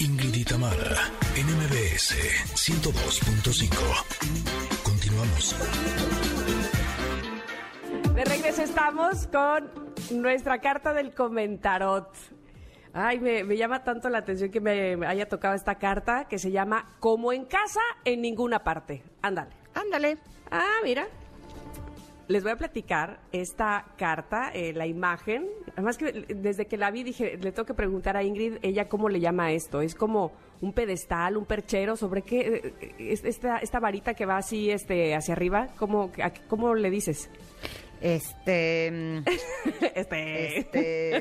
Ingrid y Tamara, NMBS 102.5. Continuamos. De regreso estamos con nuestra carta del comentarot. Ay, me, me llama tanto la atención que me haya tocado esta carta que se llama Como en casa, en ninguna parte. Ándale. Ándale. Ah, mira. Les voy a platicar esta carta, eh, la imagen. Además que desde que la vi dije, le tengo que preguntar a Ingrid, ella cómo le llama esto. Es como un pedestal, un perchero, sobre qué, eh, es- esta, esta varita que va así, este, hacia arriba, ¿cómo, a- cómo le dices? Este. mm, Este, Este.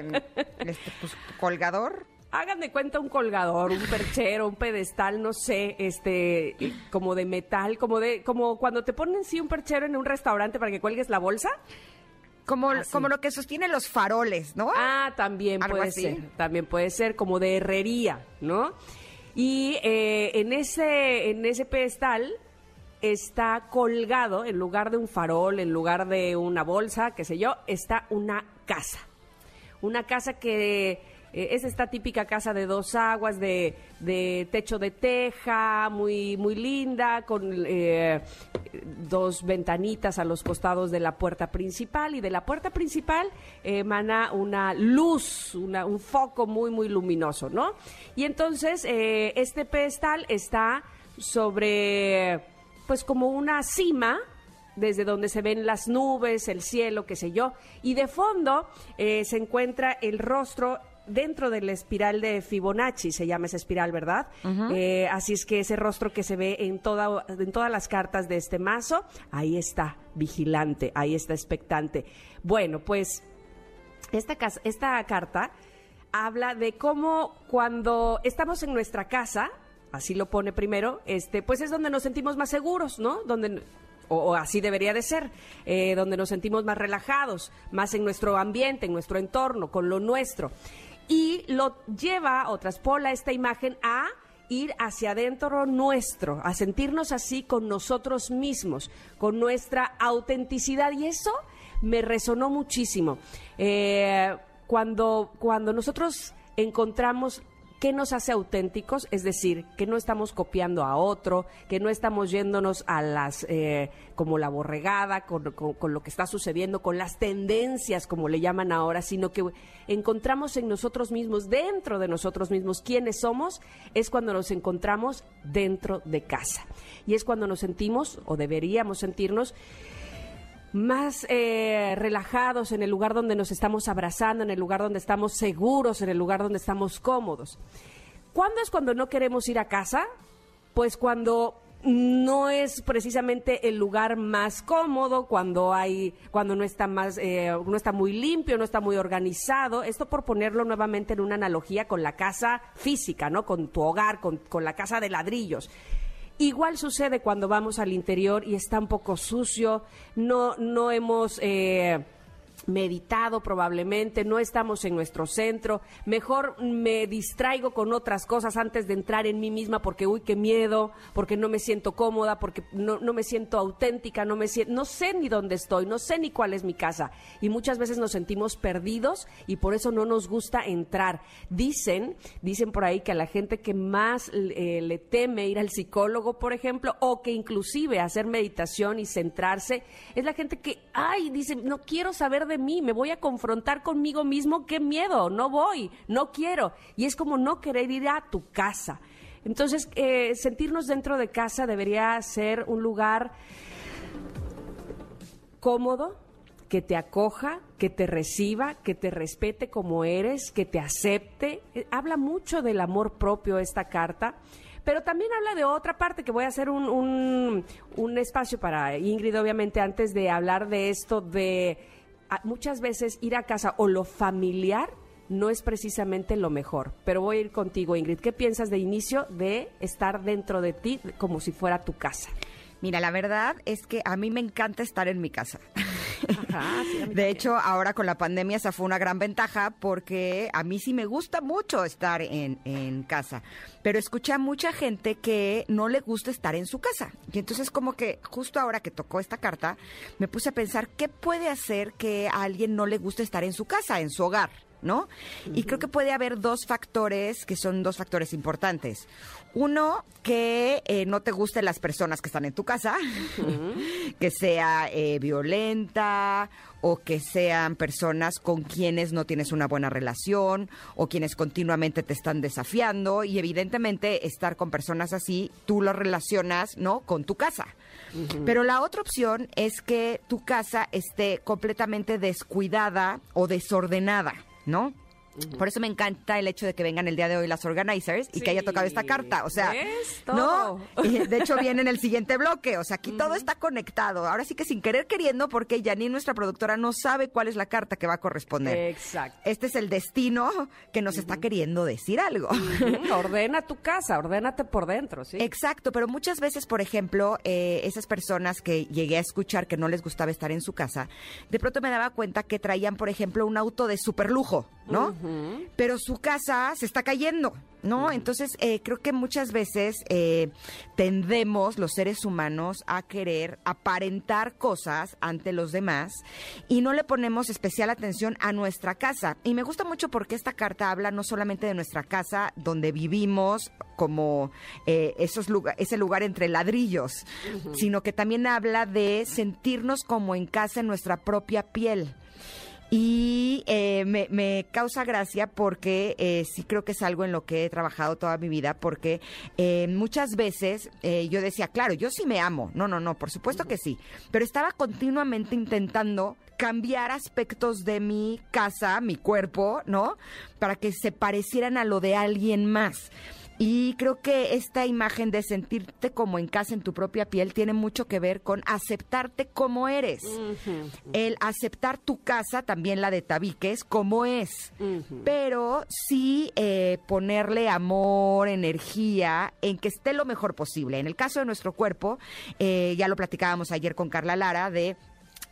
este, pues, colgador. Hagan de cuenta un colgador, un perchero, un pedestal, no sé, este, como de metal, como de, como cuando te ponen sí un perchero en un restaurante para que cuelgues la bolsa. Como, Ah, sí. como lo que sostiene los faroles, ¿no? Ah, también puede así. ser, también puede ser como de herrería, ¿no? Y eh, en ese, en ese pedestal está colgado, en lugar de un farol, en lugar de una bolsa, qué sé yo, está una casa. Una casa que eh, es esta típica casa de dos aguas, de, de techo de teja, muy, muy linda, con eh, dos ventanitas a los costados de la puerta principal. Y de la puerta principal emana una luz, un foco muy, muy luminoso, ¿no? Y entonces eh, este pedestal está sobre, pues como una cima, desde donde se ven las nubes, el cielo, qué sé yo, y de fondo se encuentra el rostro dentro de la espiral de Fibonacci, se llama esa espiral, ¿verdad? Eh, así es que ese rostro que se ve en, toda, en todas las cartas de este mazo, ahí está, vigilante, ahí está expectante. Bueno, pues esta, esta carta habla de cómo cuando estamos en nuestra casa, así lo pone primero, este, pues es donde nos sentimos más seguros, ¿no? Donde o, o así debería de ser, eh, donde nos sentimos más relajados, más en nuestro ambiente, en nuestro entorno, con lo nuestro. Y lo lleva o traspola esta imagen a ir hacia adentro nuestro, a sentirnos así con nosotros mismos, con nuestra autenticidad. Y eso me resonó muchísimo. Eh, cuando, cuando nosotros encontramos qué nos hace auténticos, es decir, que no estamos copiando a otro, que no estamos yéndonos a las, eh, como la borregada, con, con- con lo que está sucediendo, con las tendencias, como le llaman ahora, sino que encontramos en nosotros mismos, dentro de nosotros mismos, quiénes somos, es cuando nos encontramos dentro de casa. Y es cuando nos sentimos, o deberíamos sentirnos, más eh, relajados en el lugar donde nos estamos abrazando, en el lugar donde estamos seguros, en el lugar donde estamos cómodos. ¿Cuándo es cuando no queremos ir a casa? Pues cuando no es precisamente el lugar más cómodo, cuando hay, cuando no está más, eh, no está muy limpio, no está muy organizado. Esto por ponerlo nuevamente en una analogía con la casa física, ¿no? Con tu hogar, con, con la casa de ladrillos. Igual sucede cuando vamos al interior y está un poco sucio, no, no hemos eh, meditado probablemente, no estamos en nuestro centro, mejor me distraigo con otras cosas antes de entrar en mí misma porque, uy, qué miedo, porque no me siento cómoda, porque no, no me siento auténtica, no, me siento, no sé ni dónde estoy, no sé ni cuál es mi casa. Y muchas veces nos sentimos perdidos y por eso no nos gusta entrar. Dicen, dicen por ahí que a la gente que más eh, le teme ir al psicólogo, por ejemplo, o que inclusive hacer meditación y centrarse, es la gente que, ay, dice, no quiero saber de mí, me voy a confrontar conmigo mismo, qué miedo, no voy, no quiero. Y es como no querer ir a tu casa. Entonces, eh, sentirnos dentro de casa debería ser un lugar cómodo, que te acoja, que te reciba, que te respete como eres, que te acepte. Eh, Habla mucho del amor propio esta carta, pero también habla de otra parte que voy a hacer un, un- un espacio para Ingrid, obviamente, antes de hablar de esto, de muchas veces ir a casa o lo familiar no es precisamente lo mejor. Pero voy a ir contigo, Ingrid. ¿Qué piensas de inicio de estar dentro de ti como si fuera tu casa? Mira, la verdad es que a mí me encanta estar en mi casa. Ajá, sí, De hecho, ahora con la pandemia esa fue una gran ventaja porque a mí sí me gusta mucho estar en, en casa. Pero escuché a mucha gente que no le gusta estar en su casa. Y entonces como que justo ahora que tocó esta carta, me puse a pensar qué puede hacer que a alguien no le guste estar en su casa, en su hogar. ¿No? Y creo que puede haber dos factores que son dos factores importantes. Uno, que eh, no te gusten las personas que están en tu casa, que sea eh, violenta o que sean personas con quienes no tienes una buena relación o quienes continuamente te están desafiando y evidentemente estar con personas así, tú lo relacionas, ¿no? Con tu casa. Pero la otra opción es que tu casa esté completamente descuidada o desordenada, ¿no? Por eso me encanta el hecho de que vengan el día de hoy las organizers y que haya tocado esta carta. O sea, ¿no? Y de hecho viene en el siguiente bloque. O sea, aquí todo está conectado. Ahora sí que sin querer queriendo, porque Janine, nuestra productora, no sabe cuál es la carta que va a corresponder. Exacto. Este es el destino que nos está queriendo decir algo. Ordena tu casa, ordénate por dentro, ¿sí? Exacto, pero muchas veces, por ejemplo, eh, esas personas que llegué a escuchar que no les gustaba estar en su casa, de pronto me daba cuenta que traían, por ejemplo, un auto de super lujo, ¿no? Pero su casa se está cayendo, ¿no? Entonces, eh, creo que muchas veces eh, tendemos los seres humanos a querer aparentar cosas ante los demás y no le ponemos especial atención a nuestra casa. Y me gusta mucho porque esta carta habla no solamente de nuestra casa, donde vivimos, como eh, esos ese lugar entre ladrillos, sino que también habla de sentirnos como en casa en nuestra propia piel. Y eh, me, causa gracia porque eh, sí creo que es algo en lo que he trabajado toda mi vida, porque eh, muchas veces yo decía, claro, yo sí me amo, no, no, no, por supuesto que sí, pero estaba continuamente intentando cambiar aspectos de mi casa, mi cuerpo, ¿no? Para que se parecieran a lo de alguien más. Y creo que esta imagen de sentirte como en casa en tu propia piel tiene mucho que ver con aceptarte como eres. El aceptar tu casa, también la de tabiques, como es. Pero sí eh, ponerle amor, energía, en que esté lo mejor posible. En el caso de nuestro cuerpo, eh, ya lo platicábamos ayer con Carla Lara, de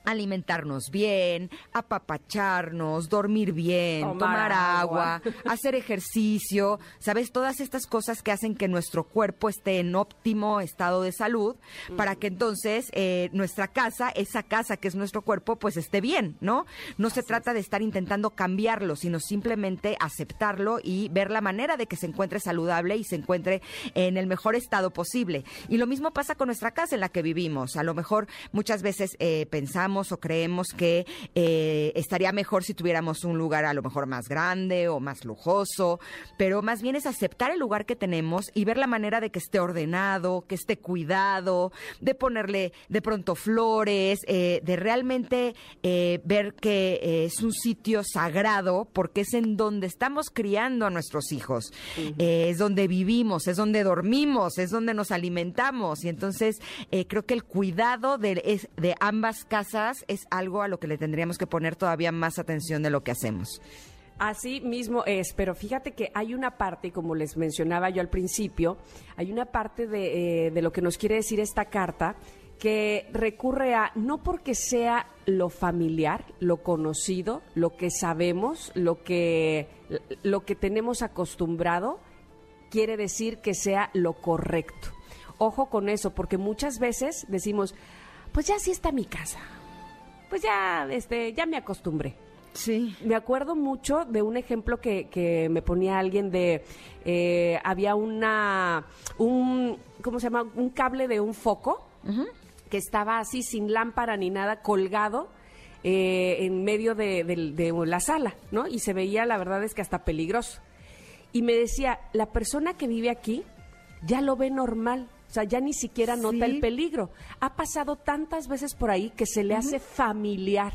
alimentarnos bien, apapacharnos, dormir bien, tomar, agua. hacer ejercicio, ¿sabes? Todas estas cosas que hacen que nuestro cuerpo esté en óptimo estado de salud para que entonces eh, nuestra casa, esa casa que es nuestro cuerpo, pues esté bien, ¿no? No se trata de estar intentando cambiarlo, sino simplemente aceptarlo y ver la manera de que se encuentre saludable y se encuentre en el mejor estado posible. Y lo mismo pasa con nuestra casa en la que vivimos. A lo mejor muchas veces eh, pensamos o creemos que eh, estaría mejor si tuviéramos un lugar a lo mejor más grande o más lujoso, pero más bien es aceptar el lugar que tenemos y ver la manera de que esté ordenado, que esté cuidado, de ponerle de pronto flores, eh, de realmente eh, ver que es un sitio sagrado porque es en donde estamos criando a nuestros hijos, es donde vivimos, es donde dormimos, es donde nos alimentamos. Y entonces creo que el cuidado de, de ambas casas es algo a lo que le tendríamos que poner todavía más atención de lo que hacemos. Así mismo es, pero fíjate que hay una parte, como les mencionaba yo al principio, hay una parte de, eh, lo que nos quiere decir esta carta que recurre a no porque sea lo familiar, lo conocido, lo que sabemos, lo que, lo que tenemos acostumbrado, quiere decir que sea lo correcto. Ojo con eso, porque muchas veces decimos, pues ya sí está mi casa, pues ya, este, ya me acostumbré. Sí. Me acuerdo mucho de un ejemplo que, que me ponía alguien de, eh, había una, un, ¿cómo se llama? Un cable de un foco que estaba así sin lámpara ni nada colgado eh, en medio de, de, la sala, ¿no? Y se veía, la verdad es que hasta peligroso. Y me decía, la persona que vive aquí ya lo ve normal. O sea, ya ni siquiera nota el peligro. Ha pasado tantas veces por ahí que se le hace familiar,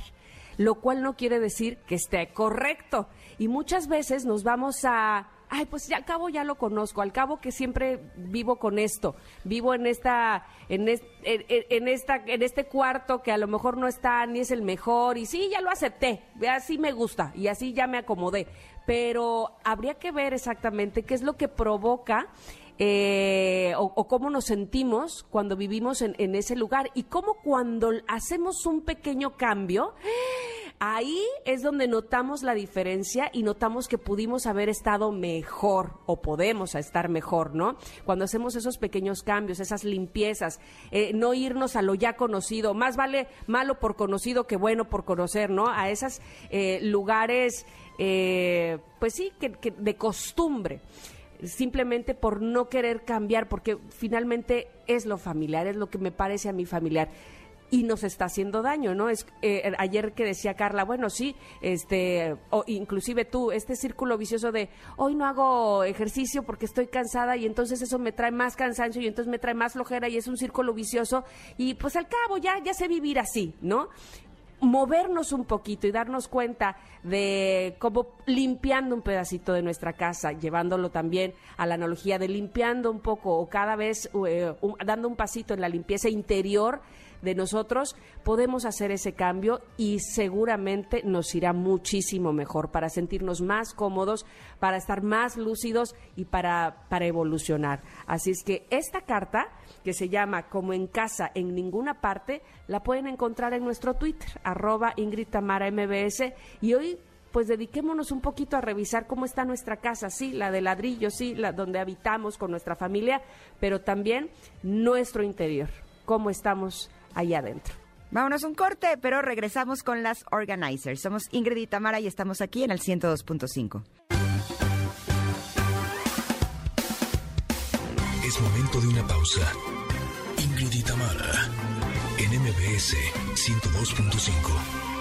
lo cual no quiere decir que esté correcto. Y muchas veces nos vamos a ay, pues ya, al cabo ya lo conozco, al cabo que siempre vivo con esto, vivo en esta, en, en, esta, en este cuarto que a lo mejor no está ni es el mejor, y sí, ya lo acepté, así me gusta, y así ya me acomodé. Pero habría que ver exactamente qué es lo que provoca eh, o, cómo nos sentimos cuando vivimos en, ese lugar y cómo cuando hacemos un pequeño cambio, ahí es donde notamos la diferencia y notamos que pudimos haber estado mejor o podemos estar mejor, ¿no? Cuando hacemos esos pequeños cambios, esas limpiezas, eh, no irnos a lo ya conocido, más vale malo por conocido que bueno por conocer, ¿no? A esos eh, lugares eh, pues sí, que de costumbre simplemente por no querer cambiar, porque finalmente es lo familiar, es lo que me parece a mí familiar y nos está haciendo daño, ¿no? Es eh, ayer que decía Carla, bueno, sí, este, o inclusive tú, este círculo vicioso de hoy no hago ejercicio porque estoy cansada y entonces eso me trae más cansancio y entonces me trae más flojera y es un círculo vicioso y pues al cabo ya ya sé vivir así, ¿no? Movernos un poquito y darnos cuenta de cómo limpiando un pedacito de nuestra casa, llevándolo también a la analogía de limpiando un poco o cada vez eh, dando un pasito en la limpieza interior de nosotros, podemos hacer ese cambio y seguramente nos irá muchísimo mejor para sentirnos más cómodos, para estar más lúcidos y para, para evolucionar. Así es que esta carta, que se llama Como en casa, en ninguna parte, la pueden encontrar en nuestro Twitter, arroba Ingrid Tamara MBS, y hoy pues dediquémonos un poquito a revisar cómo está nuestra casa, sí, la de ladrillo, sí, la donde habitamos con nuestra familia, pero también nuestro interior, cómo estamos allá adentro. Vámonos un corte, pero regresamos con las organizers. Somos Ingrid y Tamara y estamos aquí en el 102.5. Es momento de una pausa. Ingrid y Tamara en MBS 102.5.